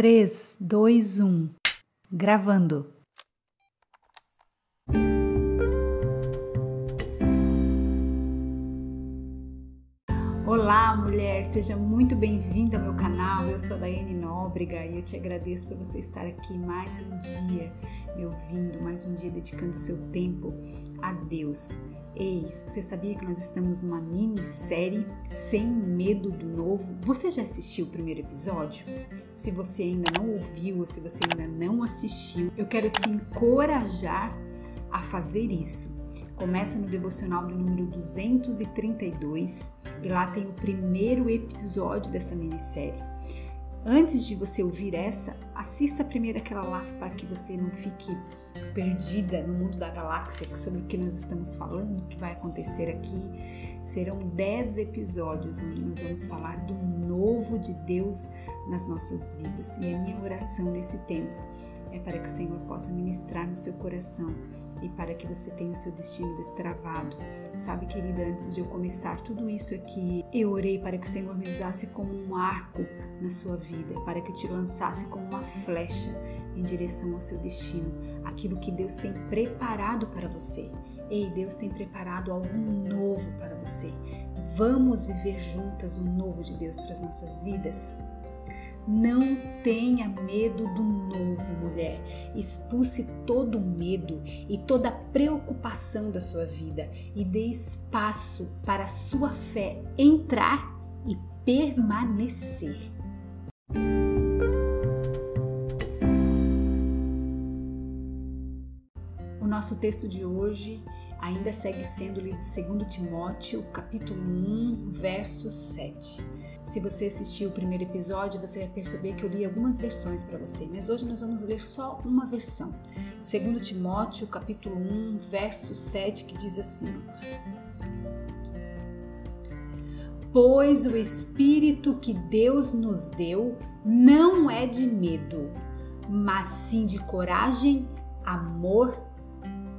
3, 2, 1. Gravando. Olá, mulher, seja muito bem-vinda ao meu canal. Eu sou a Daiane Nóbrega e eu te agradeço por você estar aqui mais um dia me ouvindo, mais um dia dedicando seu tempo a Deus. Ei, você sabia que nós estamos numa minissérie Sem Medo do Novo? Você já assistiu o primeiro episódio? Se você ainda não ouviu ou se você ainda não assistiu, eu quero te encorajar a fazer isso. Começa no devocional do número 232 e lá tem o primeiro episódio dessa minissérie. Antes de você ouvir essa, assista primeiro aquela lá para que você não fique perdida no mundo da galáxia sobre o que nós estamos falando, o que vai acontecer aqui. Serão 10 episódios onde nós vamos falar do novo de Deus nas nossas vidas. E a minha oração nesse tempo é para que o Senhor possa ministrar no seu coração e para que você tenha o seu destino destravado. Sabe, querida, antes de eu começar tudo isso aqui, eu orei para que o Senhor me usasse como um arco na sua vida, para que eu te lançasse como uma flecha em direção ao seu destino, aquilo que Deus tem preparado para você. Ei, Deus tem preparado algo novo para você. Vamos viver juntas o novo de Deus para as nossas vidas? Não tenha medo do novo, mulher. Expulse todo o medo e toda a preocupação da sua vida e dê espaço para a sua fé entrar e permanecer. O nosso texto de hoje ainda segue sendo lido 2 Timóteo, capítulo 1, verso 7. Se você assistiu o primeiro episódio, você vai perceber que eu li algumas versões para você, mas hoje nós vamos ler só uma versão. 2 Timóteo, capítulo 1, verso 7, que diz assim: Pois o espírito que Deus nos deu não é de medo, mas sim de coragem, amor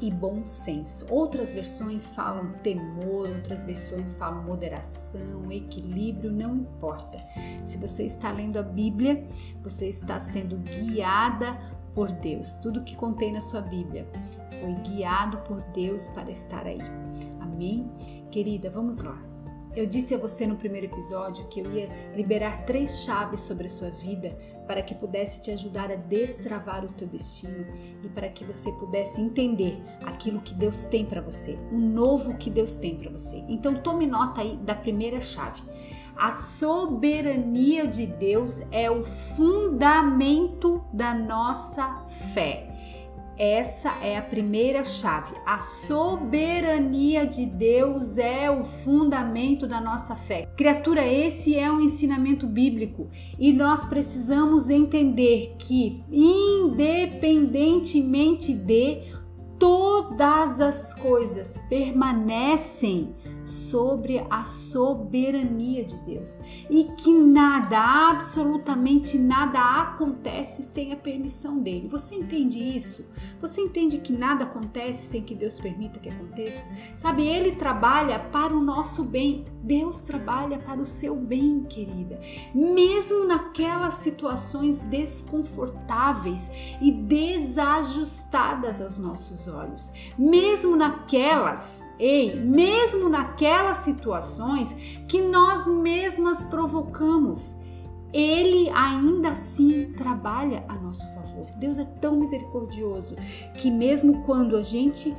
e bom senso. Outras versões falam temor, outras versões falam moderação, equilíbrio, não importa. Se você está lendo a Bíblia, você está sendo guiada por Deus. Tudo que contém na sua Bíblia foi guiado por Deus para estar aí. Amém? Querida, vamos lá. Eu disse a você no primeiro episódio que eu ia liberar três chaves sobre a sua vida para que pudesse te ajudar a destravar o teu destino e para que você pudesse entender aquilo que Deus tem para você, o novo que Deus tem para você. Então tome nota aí da primeira chave. A soberania de Deus é o fundamento da nossa fé. Essa é a primeira chave. A soberania de Deus é o fundamento da nossa fé. Criatura, esse é um ensinamento bíblico e nós precisamos entender que, independentemente de todas as coisas permanecem sobre a soberania de Deus e que nada, absolutamente nada acontece sem a permissão dele. Você entende isso? Você entende que nada acontece sem que Deus permita que aconteça? Sabe, ele trabalha para o nosso bem. Deus trabalha para o seu bem, querida. Mesmo naquelas situações desconfortáveis e desajustadas aos nossos olhos, mesmo naquelas Ei, mesmo naquelas situações que nós mesmas provocamos, ele ainda assim trabalha a nosso favor. Deus é tão misericordioso que, mesmo quando a gente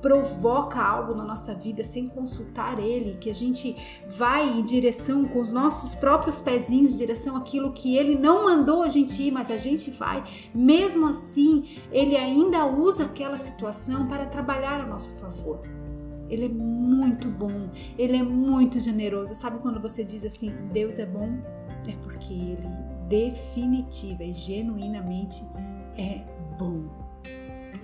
provoca algo na nossa vida sem consultar Ele, que a gente vai em direção com os nossos próprios pezinhos, em direção àquilo que Ele não mandou a gente ir, mas a gente vai, mesmo assim, Ele ainda usa aquela situação para trabalhar a nosso favor. Ele é muito bom, ele é muito generoso. Sabe quando você diz assim, Deus é bom? É porque ele definitiva e genuinamente é bom.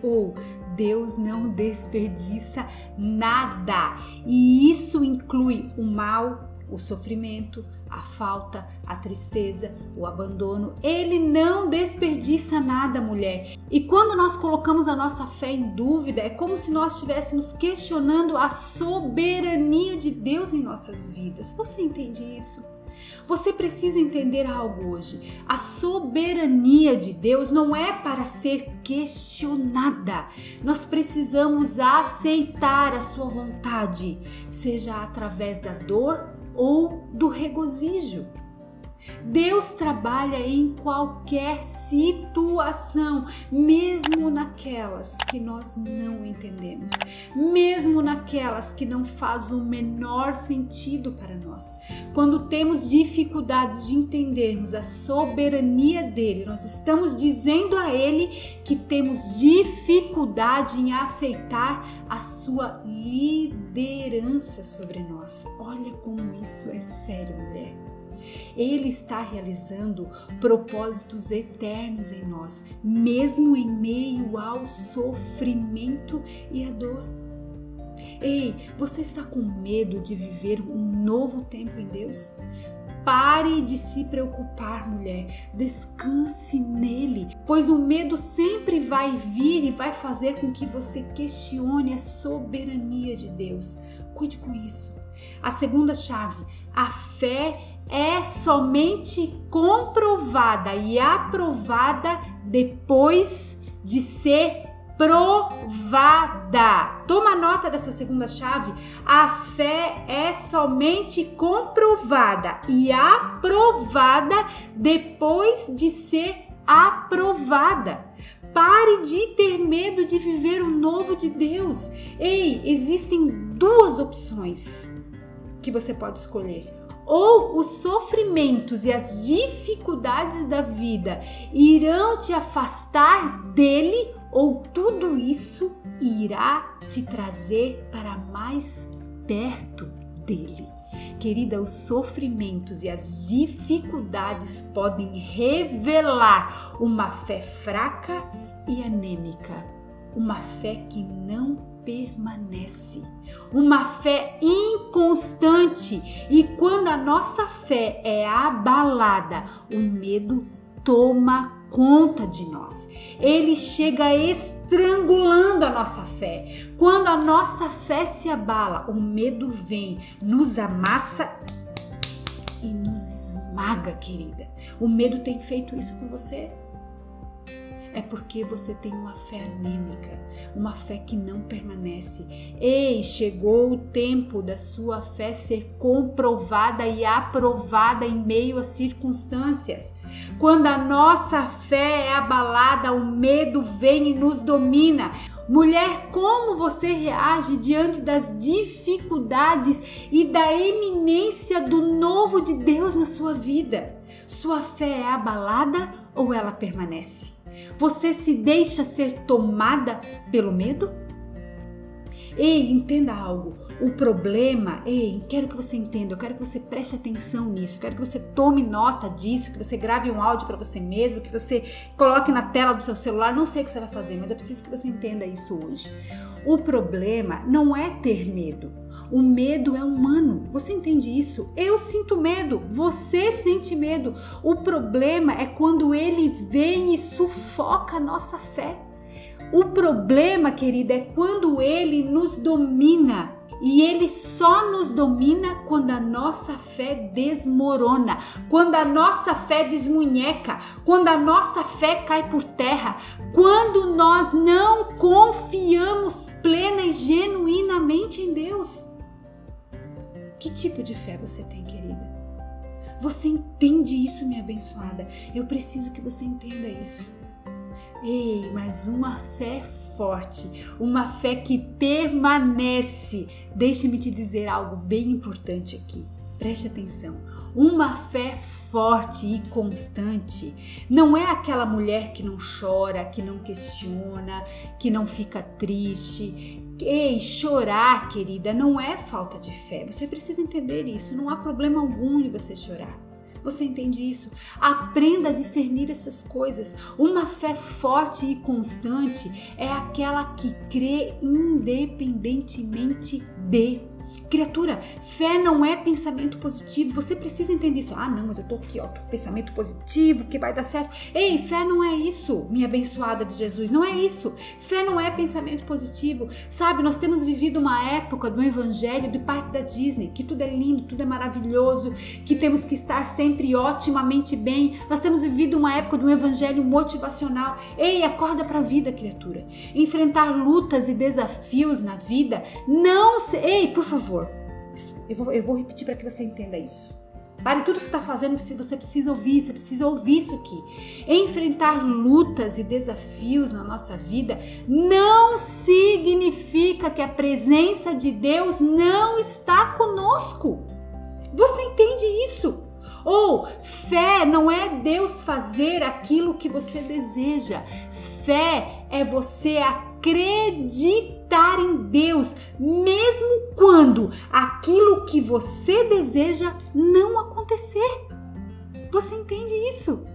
Ou Deus não desperdiça nada. E isso inclui o mal, o sofrimento, a falta, a tristeza, o abandono. Ele não desperdiça nada, mulher. E quando nós colocamos a nossa fé em dúvida, é como se nós estivéssemos questionando a soberania de Deus em nossas vidas. Você entende isso? Você precisa entender algo hoje. A soberania de Deus não é para ser questionada. Nós precisamos aceitar a sua vontade, seja através da dor ou do regozijo. Deus trabalha em qualquer situação, mesmo naquelas que nós não entendemos, mesmo naquelas que não faz o menor sentido para nós. Quando temos dificuldades de entendermos a soberania dele, nós estamos dizendo a ele que temos dificuldade em aceitar a sua liderança sobre nós. Olha como isso é sério, mulher. Ele está realizando propósitos eternos em nós, mesmo em meio ao sofrimento e à dor. Ei, você está com medo de viver um novo tempo em Deus? Pare de se preocupar, mulher. Descanse nele, pois o medo sempre vai vir e vai fazer com que você questione a soberania de Deus. Cuide com isso. A segunda chave, a fé é somente comprovada e aprovada depois de ser provada. Toma nota dessa segunda chave. A fé é somente comprovada e aprovada depois de ser aprovada. Pare de ter medo de viver o novo de Deus. Ei, existem duas opções que você pode escolher ou os sofrimentos e as dificuldades da vida irão te afastar dele, ou tudo isso irá te trazer para mais perto dele. Querida, os sofrimentos e as dificuldades podem revelar uma fé fraca e anêmica, uma fé que não permanece. Uma fé inconstante. E quando a nossa fé é abalada, o medo toma conta de nós. Ele chega estrangulando a nossa fé. Quando a nossa fé se abala, o medo vem, nos amassa e nos esmaga, querida. O medo tem feito isso com você? É porque você tem uma fé anêmica, uma fé que não permanece. Ei, chegou o tempo da sua fé ser comprovada e aprovada em meio às circunstâncias. Quando a nossa fé é abalada, o medo vem e nos domina. Mulher, como você reage diante das dificuldades e da eminência do novo de Deus na sua vida? Sua fé é abalada ou ela permanece? Você se deixa ser tomada pelo medo? Ei, entenda algo. O problema, ei, quero que você entenda, eu quero que você preste atenção nisso, quero que você tome nota disso, que você grave um áudio para você mesmo, que você coloque na tela do seu celular, não sei o que você vai fazer, mas eu preciso que você entenda isso hoje. O problema não é ter medo. O medo é humano. Você entende isso? Eu sinto medo, você sente medo. O problema é quando ele vem e sufoca a nossa fé. O problema, querida, é quando ele nos domina. E ele só nos domina quando a nossa fé desmorona, quando a nossa fé desmunheca, quando a nossa fé cai por terra, quando nós não confiamos plena e tipo de fé você tem, querida? Você entende isso, minha abençoada? Eu preciso que você entenda isso. Ei, mas uma fé forte, uma fé que permanece. Deixe-me te dizer algo bem importante aqui. Preste atenção. Uma fé forte e constante não é aquela mulher que não chora, que não questiona, que não fica triste. Ei, chorar, querida, não é falta de fé. Você precisa entender isso. Não há problema algum em você chorar. Você entende isso? Aprenda a discernir essas coisas. Uma fé forte e constante é aquela que crê independentemente de Criatura, fé não é pensamento positivo. Você precisa entender isso. Ah, não, mas eu tô aqui, ó, pensamento positivo, que vai dar certo. Ei, fé não é isso, minha abençoada de Jesus. Não é isso. Fé não é pensamento positivo. Sabe, nós temos vivido uma época do evangelho do parque da Disney, que tudo é lindo, tudo é maravilhoso, que temos que estar sempre otimamente bem. Nós temos vivido uma época do evangelho motivacional. Ei, acorda para a vida, criatura. Enfrentar lutas e desafios na vida não se... Ei, por favor, eu vou, eu vou repetir para que você entenda isso. Pare tudo que está fazendo, você precisa ouvir, você precisa ouvir isso aqui. Enfrentar lutas e desafios na nossa vida não significa que a presença de Deus não está conosco. Você entende isso? Ou fé não é Deus fazer aquilo que você deseja. Fé é você acreditar acreditar em Deus, mesmo quando aquilo que você deseja não acontecer. Você entende isso?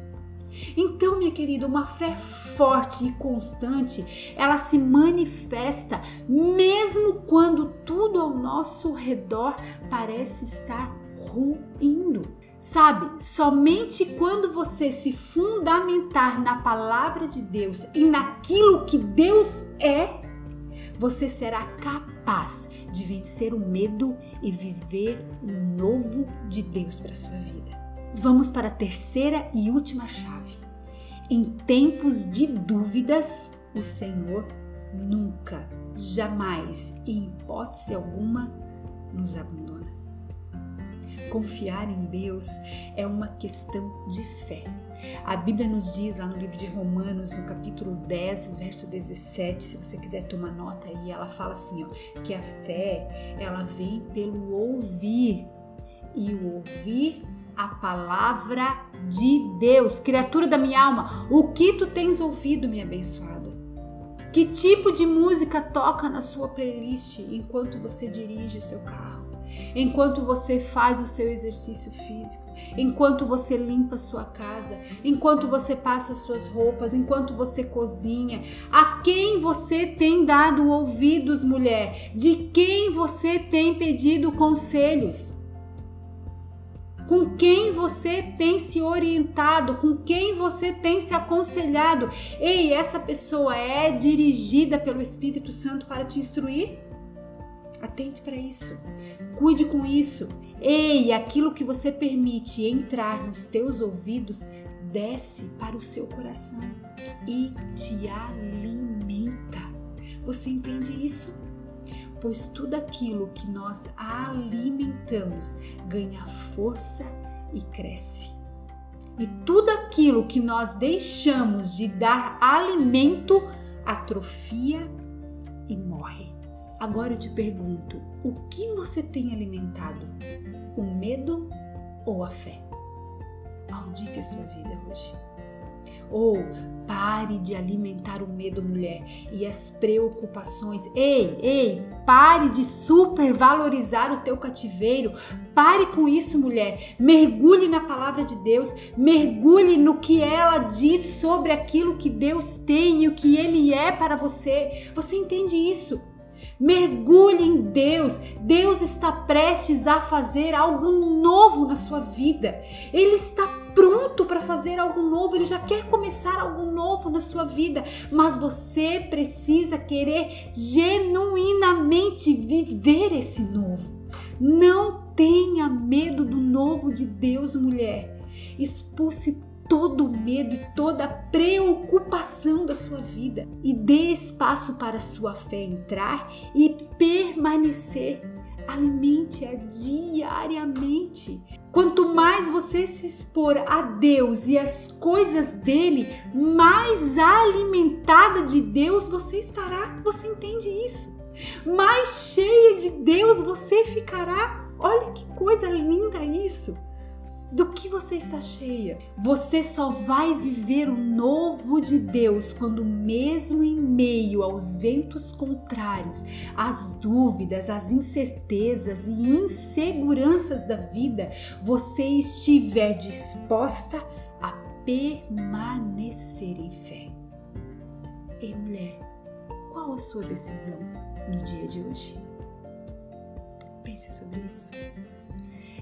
Então, minha querida, uma fé forte e constante, ela se manifesta mesmo quando tudo ao nosso redor parece estar ruindo. Sabe, somente quando você se fundamentar na palavra de Deus e naquilo que Deus é, você será capaz de vencer o medo e viver o novo de Deus para sua vida. Vamos para a terceira e última chave. Em tempos de dúvidas, o Senhor nunca, jamais em hipótese alguma nos abandona. Confiar em Deus é uma questão de fé. A Bíblia nos diz lá no livro de Romanos, no capítulo 10, verso 17, se você quiser tomar nota aí, ela fala assim, ó, que a fé, ela vem pelo ouvir e o ouvir a palavra de Deus. Criatura da minha alma, o que tu tens ouvido, minha abençoada? Que tipo de música toca na sua playlist enquanto você dirige o seu carro? Enquanto você faz o seu exercício físico, enquanto você limpa a sua casa, enquanto você passa suas roupas, enquanto você cozinha. A quem você tem dado ouvidos, mulher? De quem você tem pedido conselhos? com quem você tem se orientado, com quem você tem se aconselhado. Ei, essa pessoa é dirigida pelo Espírito Santo para te instruir? Atente para isso. Cuide com isso. Ei, aquilo que você permite entrar nos teus ouvidos desce para o seu coração e te alimenta. Você entende isso? Pois tudo aquilo que nós alimentamos ganha força e cresce. E tudo aquilo que nós deixamos de dar alimento atrofia e morre. Agora eu te pergunto: o que você tem alimentado? O medo ou a fé? Maldita é sua vida hoje. Ou pare de alimentar o medo, mulher, e as preocupações. Ei, ei, pare de supervalorizar o teu cativeiro. Pare com isso, mulher. Mergulhe na palavra de Deus, mergulhe no que ela diz sobre aquilo que Deus tem e o que ele é para você. Você entende isso? Mergulhe em Deus. Deus está prestes a fazer algo novo na sua vida. Ele está pronto para fazer algo novo, ele já quer começar algo novo na sua vida, mas você precisa querer genuinamente viver esse novo. Não tenha medo do novo de Deus, mulher. Expulse todo o medo e toda a preocupação da sua vida e dê espaço para a sua fé entrar e permanecer. Alimente-a diariamente. Quanto mais você se expor a Deus e as coisas dele, mais alimentada de Deus você estará. Você entende isso? Mais cheia de Deus você ficará. Olha que coisa linda isso! Do que você está cheia. Você só vai viver o novo de Deus quando, mesmo em meio aos ventos contrários, às dúvidas, às incertezas e inseguranças da vida, você estiver disposta a permanecer em fé. Ei, mulher, qual a sua decisão no dia de hoje? Pense sobre isso.